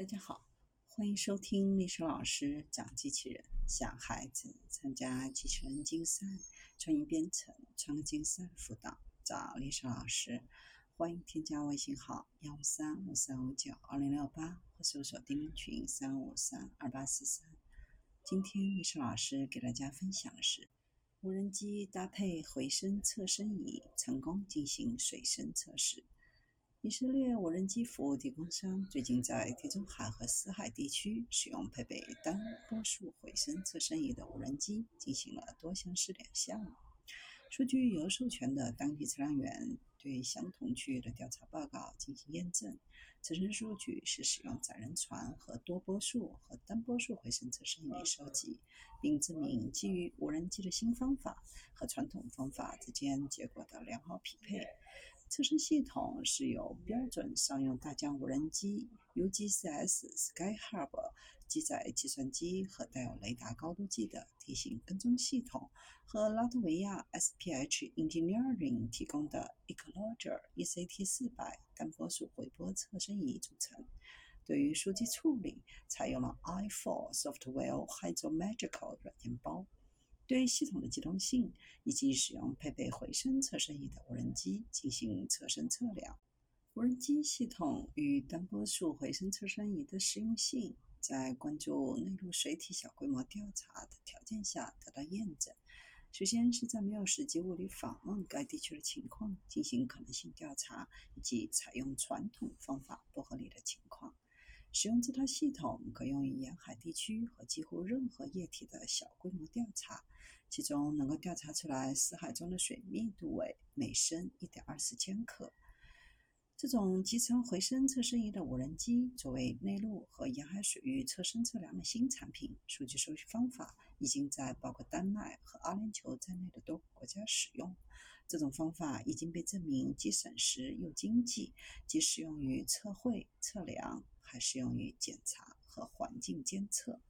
大家好，欢迎收听历史老师讲机器人。想孩子参加机器人竞赛、创意编程、创客竞赛辅导，找历史老师。欢迎添加微信号幺五三五三五九二零六八，或搜索钉钉群三五三二八四三。今天历史老师给大家分享的是，无人机搭配回声测声仪，成功进行水声测试。以色列无人机服务提供商最近在地中海和死海地区使用配备单波束回声测声仪的无人机进行了多项试点项目。数据由授权的当地测量员对相同区域的调查报告进行验证。测声数据是使用载人船和多波束和单波束回声测声仪收集，并证明基于无人机的新方法和传统方法之间结果的良好匹配。测试系统是由标准商用大疆无人机 UGC-S Skyhub 机载计算机和带有雷达高度计的地形跟踪系统和拉脱维亚 SPH Engineering 提供的 Ecologer ECT400 单波束回波测声仪组成。对于数据处理，采用了 i4 Software Hydromagical 软件包。对系统的机动性以及使用配备回声测声仪的无人机进行测声测量。无人机系统与单波束回声测声仪的实用性，在关注内陆水体小规模调查的条件下得到验证。首先是在没有实际物理访问该地区的情况进行可能性调查，以及采用传统方法不合理的情况。使用这套系统可用于沿海地区和几乎任何液体的小规模调查，其中能够调查出来死海中的水密度为每升1.24千克。这种集成回声测声仪的无人机作为内陆和沿海水域测声测量的新产品，数据收集方法已经在包括丹麦和阿联酋在内的多个国家使用。这种方法已经被证明既省时又经济，既适用于测绘测量。还适用于检查和环境监测。